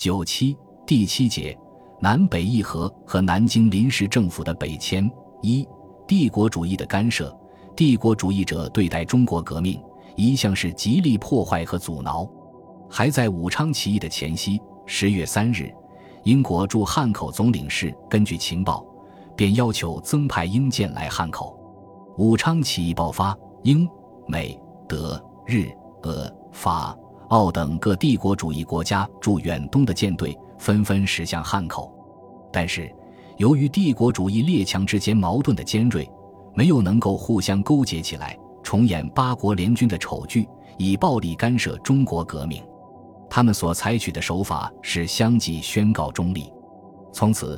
九七第七节南北议和和南京临时政府的北迁一帝国主义的干涉。帝国主义者对待中国革命一向是极力破坏和阻挠。还在武昌起义的前夕，十月三日，英国驻汉口总领事根据情报，便要求增派英舰来汉口。武昌起义爆发，英、美、德、日、俄、法、澳等各帝国主义国家驻远东的舰队纷纷驶向汉口，但是由于帝国主义列强之间矛盾的尖锐。没有能够互相勾结起来，重演八国联军的丑剧，以暴力干涉中国革命。他们所采取的手法是相继宣告中立。从此，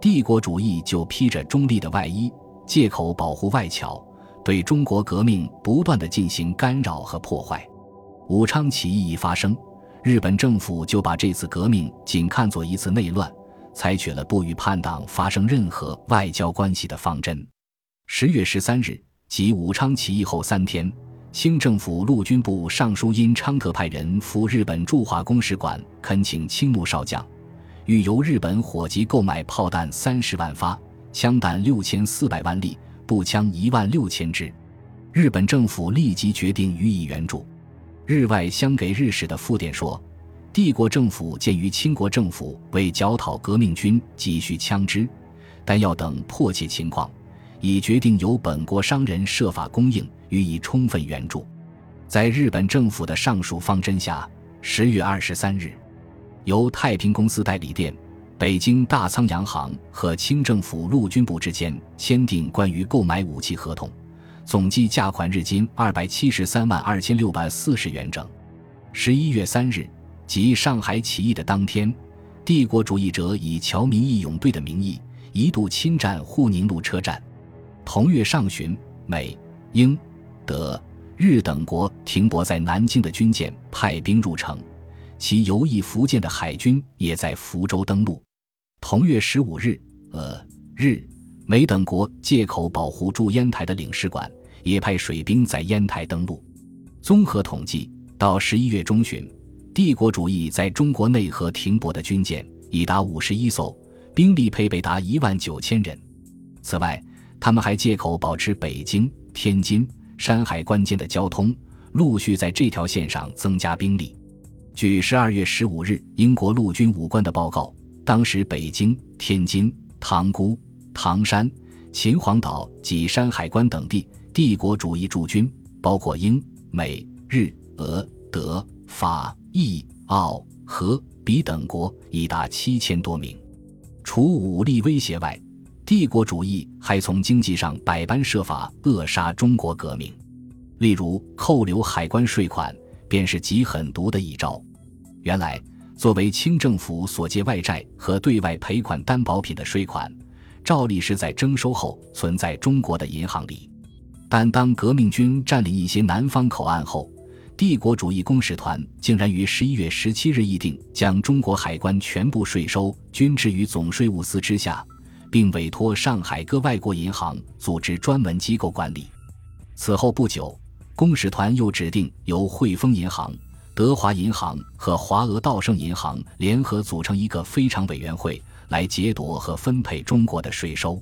帝国主义就披着中立的外衣，借口保护外侨，对中国革命不断的进行干扰和破坏。武昌起义一发生，日本政府就把这次革命仅看作一次内乱，采取了不与叛党发生任何外交关系的方针。十月十三日，即武昌起义后三天，清政府陆军部尚书因昌特派人赴日本驻华公使馆恳请青木少将，欲由日本火急购买炮弹三十万发、枪弹六千四百万粒、步枪一万六千支。日本政府立即决定予以援助。日外相给日使的复电说，帝国政府鉴于清国政府为剿讨革命军急需枪支、弹药等迫切情况。已决定由本国商人设法供应，予以充分援助。在日本政府的上述方针下，十月二十三日，由太平公司代理店、北京大仓洋行和清政府陆军部之间签订关于购买武器合同，总计价款日金二百七十三万二千六百四十元整。十一月三日，即上海起义的当天，帝国主义者以侨民义勇队的名义，一度侵占沪宁路车站。同月上旬，美、英、德、日等国停泊在南京的军舰派兵入城，其游弋福建的海军也在福州登陆。同月十五日，呃、日、美等国借口保护驻烟台的领事馆，也派水兵在烟台登陆。综合统计，到十一月中旬，帝国主义在中国内河停泊的军舰已达五十一艘，兵力配备达一万九千人。此外，他们还借口保持北京、天津、山海关间的交通，陆续在这条线上增加兵力。据十二月十五日英国陆军武官的报告，当时北京、天津、塘沽、唐山、秦皇岛及山海关等地帝国主义驻军，包括英、美、日、俄、德、法、意、澳、和、比等国，已达七千多名。除武力威胁外，帝国主义还从经济上百般设法扼杀中国革命，例如扣留海关税款，便是极狠毒的一招。原来，作为清政府所借外债和对外赔款担保品的税款，照例是在征收后存在中国的银行里。但当革命军占领一些南方口岸后，帝国主义公使团竟然于十一月十七日议定，将中国海关全部税收均置于总税务司之下。并委托上海各外国银行组织专门机构管理。此后不久，公使团又指定由汇丰银行、德华银行和华俄道盛银行联合组成一个非常委员会，来劫夺和分配中国的税收。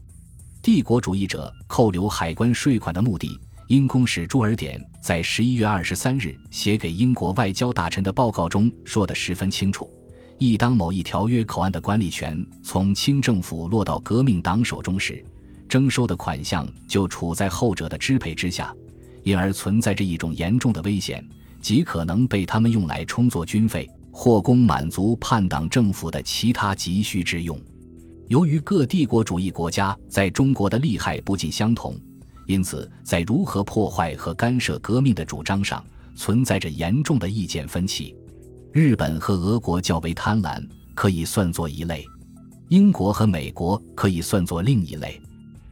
帝国主义者扣留海关税款的目的，英公使朱尔典在十一月二十三日写给英国外交大臣的报告中说得十分清楚。一当某一条约口岸的管理权从清政府落到革命党手中时，征收的款项就处在后者的支配之下，因而存在着一种严重的危险，极可能被他们用来充作军费，或供满足叛党政府的其他急需之用。由于各帝国主义国家在中国的利害不尽相同，因此在如何破坏和干涉革命的主张上，存在着严重的意见分歧。日本和俄国较为贪婪，可以算作一类；英国和美国可以算作另一类。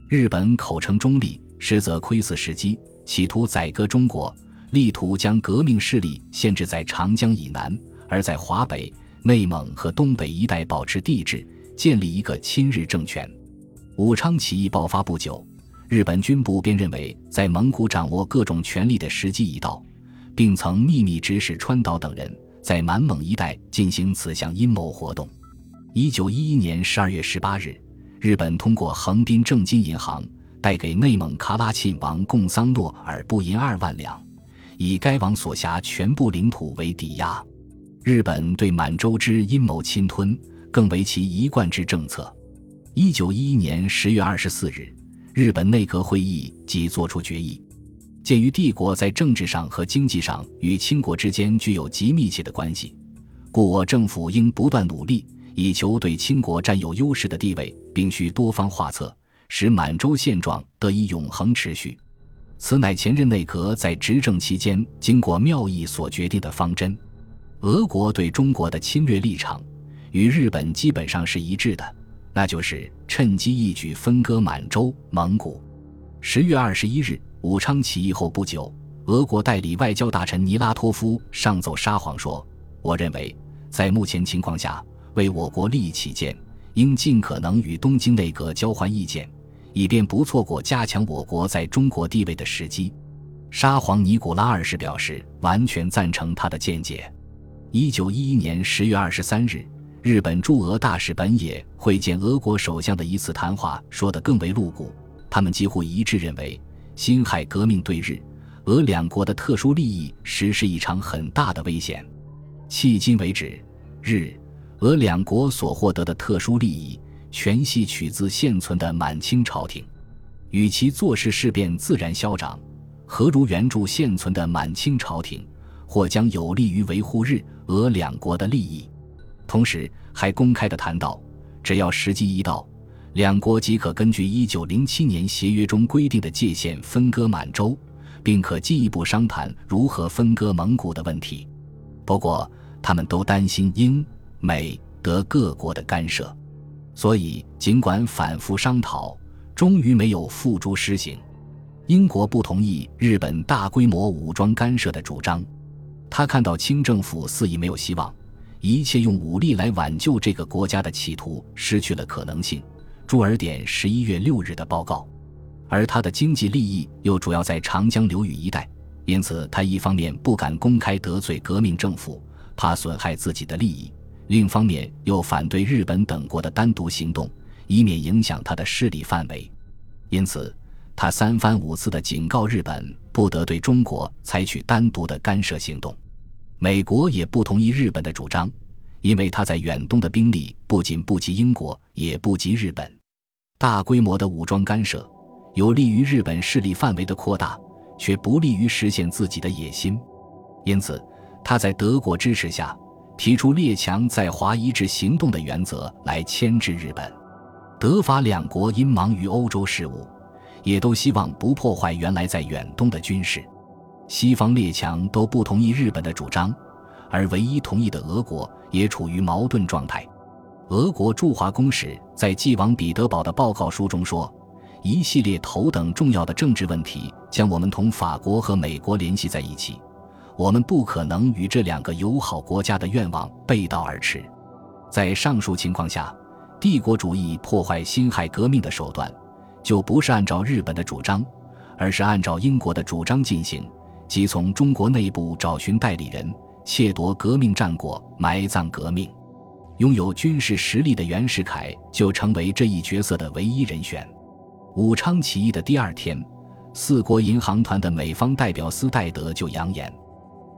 日本口称中立，实则窥伺时机，企图宰割中国，力图将革命势力限制在长江以南，而在华北、内蒙和东北一带保持帝制，建立一个亲日政权。武昌起义爆发不久，日本军部便认为在蒙古掌握各种权力的时机已到，并曾秘密指使川岛等人。在满蒙一带进行此项阴谋活动。一九一一年十二月十八日，日本通过横滨正金银行贷给内蒙喀拉沁王贡桑诺尔布银二万两，以该王所辖全部领土为抵押。日本对满洲之阴谋侵吞，更为其一贯之政策。一九一一年十月二十四日，日本内阁会议即作出决议。鉴于帝国在政治上和经济上与清国之间具有极密切的关系，故我政府应不断努力，以求对清国占有优势的地位，并需多方画策，使满洲现状得以永恒持续。此乃前任内阁在执政期间经过妙议所决定的方针。俄国对中国的侵略立场与日本基本上是一致的，那就是趁机一举分割满洲、蒙古。十月二十一日。武昌起义后不久，俄国代理外交大臣尼拉托夫上奏沙皇说：“我认为，在目前情况下，为我国利益起见，应尽可能与东京内阁交换意见，以便不错过加强我国在中国地位的时机。”沙皇尼古拉二世表示完全赞成他的见解。一九一一年十月二十三日，日本驻俄大使本野会见俄国首相的一次谈话说得更为露骨，他们几乎一致认为。辛亥革命对日、俄两国的特殊利益实施一场很大的危险。迄今为止，日、俄两国所获得的特殊利益，全系取自现存的满清朝廷。与其做事事变自然消长，何如援助现存的满清朝廷，或将有利于维护日、俄两国的利益。同时，还公开的谈到，只要时机一到。两国即可根据一九零七年协约中规定的界限分割满洲，并可进一步商谈如何分割蒙古的问题。不过，他们都担心英、美、德各国的干涉，所以尽管反复商讨，终于没有付诸实行。英国不同意日本大规模武装干涉的主张，他看到清政府似已没有希望，一切用武力来挽救这个国家的企图失去了可能性。朱尔典十一月六日的报告，而他的经济利益又主要在长江流域一带，因此他一方面不敢公开得罪革命政府，怕损害自己的利益；另一方面又反对日本等国的单独行动，以免影响他的势力范围。因此，他三番五次的警告日本不得对中国采取单独的干涉行动。美国也不同意日本的主张，因为他在远东的兵力不仅不及英国，也不及日本。大规模的武装干涉，有利于日本势力范围的扩大，却不利于实现自己的野心。因此，他在德国支持下，提出列强在华一致行动的原则来牵制日本。德法两国因忙于欧洲事务，也都希望不破坏原来在远东的军事。西方列强都不同意日本的主张，而唯一同意的俄国也处于矛盾状态。俄国驻华公使在寄往彼得堡的报告书中说：“一系列头等重要的政治问题将我们同法国和美国联系在一起，我们不可能与这两个友好国家的愿望背道而驰。在上述情况下，帝国主义破坏辛亥革命的手段，就不是按照日本的主张，而是按照英国的主张进行，即从中国内部找寻代理人，窃夺革命战果，埋葬革命。”拥有军事实力的袁世凯就成为这一角色的唯一人选。武昌起义的第二天，四国银行团的美方代表斯戴德就扬言：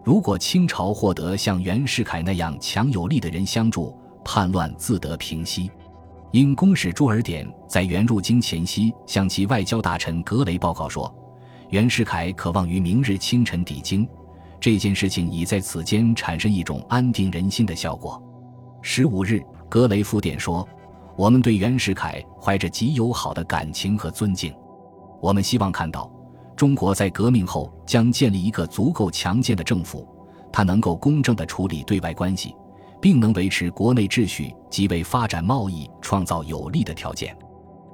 如果清朝获得像袁世凯那样强有力的人相助，叛乱自得平息。因公使朱尔典在原入京前夕向其外交大臣格雷报告说，袁世凯渴望于明日清晨抵京，这件事情已在此间产生一种安定人心的效果。十五日，格雷夫电说：“我们对袁世凯怀着极友好的感情和尊敬。我们希望看到中国在革命后将建立一个足够强健的政府，它能够公正地处理对外关系，并能维持国内秩序及为发展贸易创造有利的条件。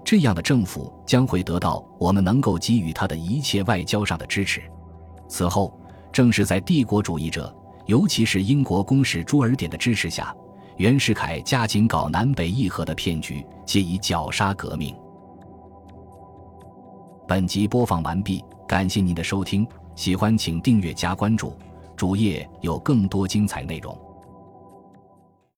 这样的政府将会得到我们能够给予他的一切外交上的支持。”此后，正是在帝国主义者，尤其是英国公使朱尔典的支持下。袁世凯加紧搞南北议和的骗局，借以绞杀革命。本集播放完毕，感谢您的收听，喜欢请订阅加关注，主页有更多精彩内容。